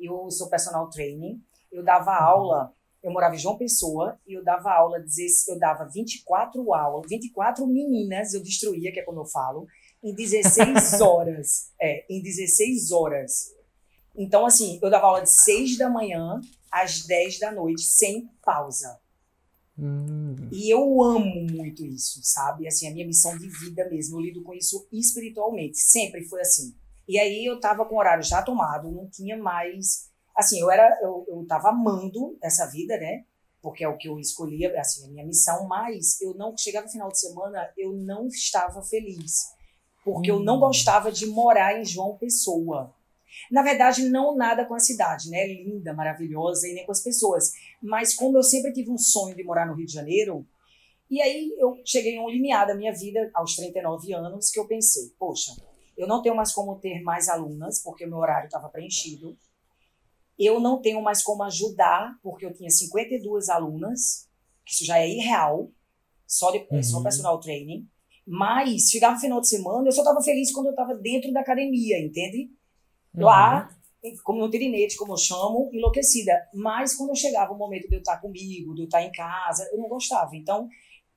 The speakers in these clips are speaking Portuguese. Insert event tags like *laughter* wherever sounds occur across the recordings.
Eu sou personal training, eu dava aula, eu morava em João Pessoa e eu dava aula, eu dava 24 aulas, 24 meninas, eu destruía, que é como eu falo, em 16 *laughs* horas. É, em 16 horas. Então, assim, eu dava aula de 6 da manhã às 10 da noite, sem pausa. Hum. E eu amo muito isso, sabe? Assim, a minha missão de vida mesmo. Eu lido com isso espiritualmente. Sempre foi assim. E aí eu tava com o horário já tomado, não tinha mais. Assim, eu era. Eu, eu tava amando essa vida, né? Porque é o que eu escolhia, assim, a minha missão, mas eu não. Chegava no final de semana, eu não estava feliz. Porque hum. eu não hum. gostava de morar em João Pessoa. Na verdade, não nada com a cidade, né? Linda, maravilhosa, e nem com as pessoas. Mas como eu sempre tive um sonho de morar no Rio de Janeiro, e aí eu cheguei a um limiar da minha vida, aos 39 anos, que eu pensei, poxa, eu não tenho mais como ter mais alunas, porque o meu horário estava preenchido. Eu não tenho mais como ajudar, porque eu tinha 52 alunas, que isso já é irreal, só, de, uhum. só personal training. Mas, chegava no final de semana, eu só estava feliz quando eu estava dentro da academia, entende? Uhum. Lá, como no tirinete, como eu chamo, enlouquecida. Mas quando chegava o momento de eu estar comigo, de eu estar em casa, eu não gostava. Então,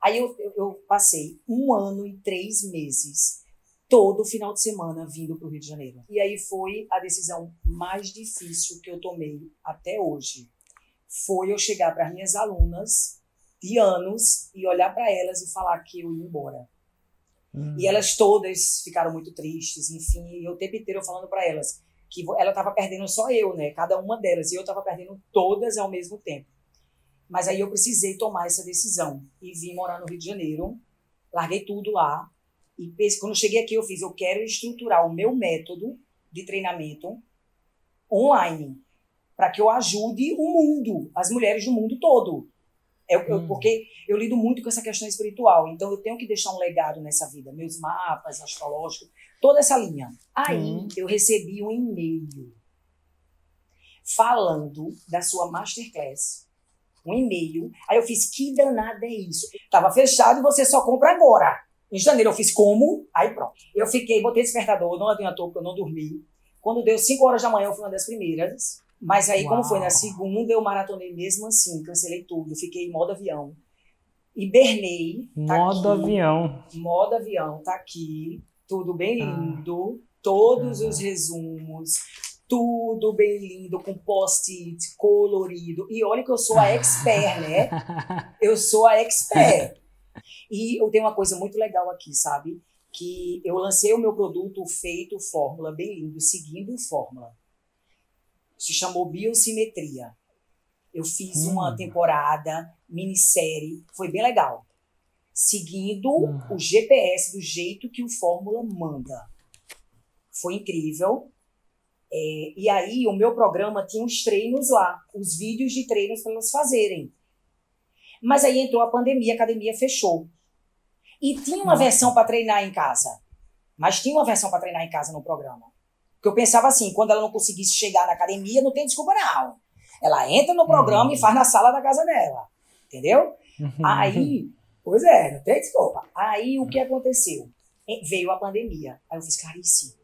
aí eu, eu, eu passei um ano e três meses, todo final de semana, vindo para o Rio de Janeiro. E aí foi a decisão mais difícil que eu tomei até hoje. Foi eu chegar para minhas alunas de anos e olhar para elas e falar que eu ia embora. Hum. E elas todas ficaram muito tristes, enfim, e o tempo inteiro eu falando para elas que ela estava perdendo só eu, né? Cada uma delas, e eu estava perdendo todas ao mesmo tempo. Mas aí eu precisei tomar essa decisão e vim morar no Rio de Janeiro, larguei tudo lá e quando eu cheguei aqui eu fiz, eu quero estruturar o meu método de treinamento online para que eu ajude o mundo, as mulheres do mundo todo. Eu, eu, hum. Porque eu lido muito com essa questão espiritual, então eu tenho que deixar um legado nessa vida, meus mapas astrológicos, toda essa linha. Aí hum. eu recebi um e-mail falando da sua masterclass. Um e-mail. Aí eu fiz, que danada é isso? Tava fechado e você só compra agora. Em janeiro eu fiz como? Aí pronto. Eu fiquei, botei despertador, não adiantou porque eu não dormi. Quando deu 5 horas da manhã, eu fui uma das primeiras. Mas aí, Uau. como foi na segunda, eu maratonei mesmo assim, cancelei tudo, fiquei em modo avião. Hibernei. Tá modo aqui, avião. Modo avião, tá aqui. Tudo bem ah. lindo. Ah. Todos ah. os resumos. Tudo bem lindo, com post-it colorido. E olha que eu sou a *laughs* expert, né? *laughs* Eu sou a expert. E eu tenho uma coisa muito legal aqui, sabe? Que eu lancei o meu produto feito fórmula, bem lindo, seguindo fórmula se chamou Biosimetria. Eu fiz hum. uma temporada, minissérie, foi bem legal. Seguindo hum. o GPS do jeito que o Fórmula manda. Foi incrível. É, e aí, o meu programa tinha uns treinos lá, os vídeos de treinos para elas fazerem. Mas aí entrou a pandemia, a academia fechou. E tinha uma Nossa. versão para treinar em casa. Mas tinha uma versão para treinar em casa no programa. Porque eu pensava assim, quando ela não conseguisse chegar na academia, não tem desculpa não. Ela entra no programa uhum. e faz na sala da casa dela. Entendeu? Uhum. Aí, pois é, não tem desculpa. Aí o que aconteceu? Veio a pandemia. Aí eu fiz, Clarice,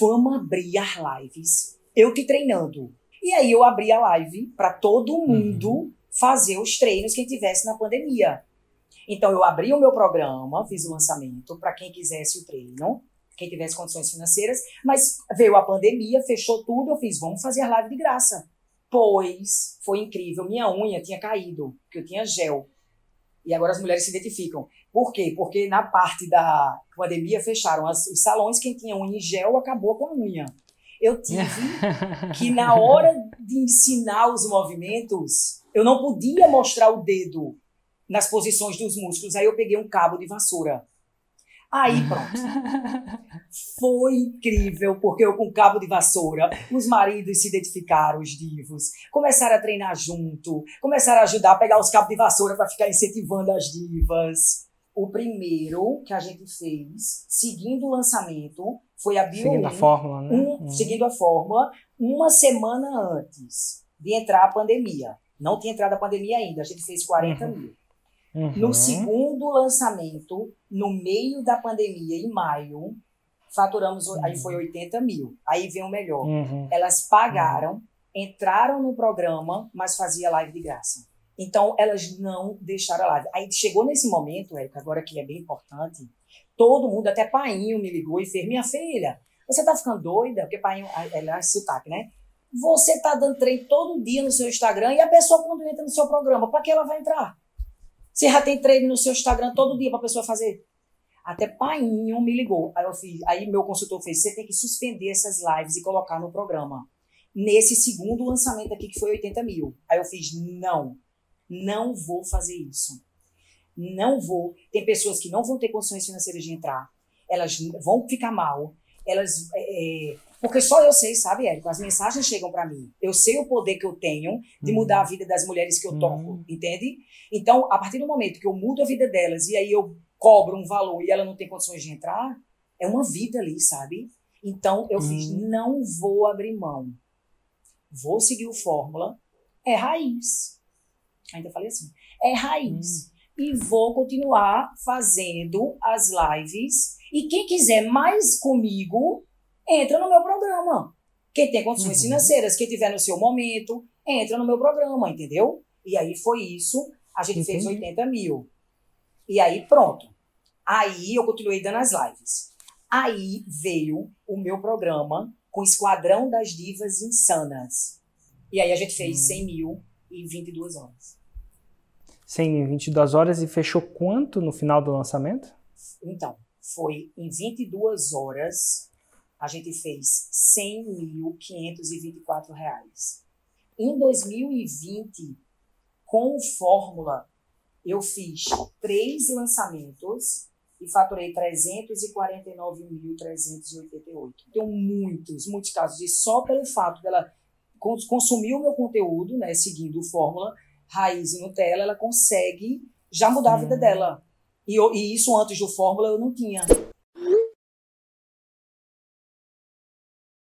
vamos abrir as lives. Eu te treinando. E aí eu abri a live para todo mundo uhum. Fazer os treinos que tivesse na pandemia. Então eu abri o meu programa, fiz o lançamento para quem quisesse o treino quem tivesse condições financeiras, mas veio a pandemia, fechou tudo, eu fiz, vamos fazer a live de graça. Pois foi incrível, minha unha tinha caído, porque eu tinha gel. E agora as mulheres se identificam. Por quê? Porque na parte da pandemia fecharam as, os salões, quem tinha unha em gel acabou com a unha. Eu tive que, na hora de ensinar os movimentos, eu não podia mostrar o dedo nas posições dos músculos. Aí eu peguei um cabo de vassoura Aí pronto. Foi incrível, porque eu com cabo de vassoura, os maridos se identificaram, os divos, começaram a treinar junto, começaram a ajudar a pegar os cabos de vassoura para ficar incentivando as divas. O primeiro que a gente fez, seguindo o lançamento, foi a Bio. Seguindo a fórmula, né? Um, uhum. Seguindo a fórmula, uma semana antes de entrar a pandemia. Não tinha entrado a pandemia ainda, a gente fez 40 uhum. mil. Uhum. No segundo lançamento, no meio da pandemia, em maio, faturamos, uhum. aí foi 80 mil. Aí vem o melhor. Uhum. Elas pagaram entraram no programa, mas fazia live de graça. Então, elas não deixaram a live. Aí chegou nesse momento, Érica, agora que é bem importante, todo mundo, até Painho me ligou e fez, minha filha, você tá ficando doida? Porque Painho, ela é sotaque, né? Você tá dando treino todo dia no seu Instagram e a pessoa quando entra no seu programa, para que ela vai entrar? Você já tem treino no seu Instagram todo dia para a pessoa fazer? Até Painho me ligou. Aí eu fiz, aí meu consultor fez, você tem que suspender essas lives e colocar no programa. Nesse segundo lançamento aqui, que foi 80 mil. Aí eu fiz, não, não vou fazer isso. Não vou. Tem pessoas que não vão ter condições financeiras de entrar. Elas vão ficar mal. Elas. É, porque só eu sei, sabe, Érico? As mensagens chegam para mim. Eu sei o poder que eu tenho de uhum. mudar a vida das mulheres que eu toco, uhum. entende? Então, a partir do momento que eu mudo a vida delas e aí eu cobro um valor e ela não tem condições de entrar, é uma vida ali, sabe? Então, eu uhum. fiz, não vou abrir mão. Vou seguir o fórmula. É raiz. Ainda falei assim. É raiz. Uhum e vou continuar fazendo as lives. E quem quiser mais comigo, entra no meu programa. Quem tem condições uhum. financeiras, quem tiver no seu momento, entra no meu programa, entendeu? E aí foi isso. A gente Entendi. fez 80 mil. E aí pronto. Aí eu continuei dando as lives. Aí veio o meu programa com Esquadrão das Divas Insanas. E aí a gente fez 100 mil em 22 horas. 100 em 22 horas e fechou quanto no final do lançamento? Então, foi em 22 horas, a gente fez 100.524 reais. Em 2020, com Fórmula, eu fiz três lançamentos e faturei 349.388. Tenho muitos, muitos casos de só pelo fato dela consumir o meu conteúdo, né, seguindo Fórmula, raiz e Nutella, ela consegue já mudar a vida hum. dela. E, e, isso antes do Fórmula eu não tinha.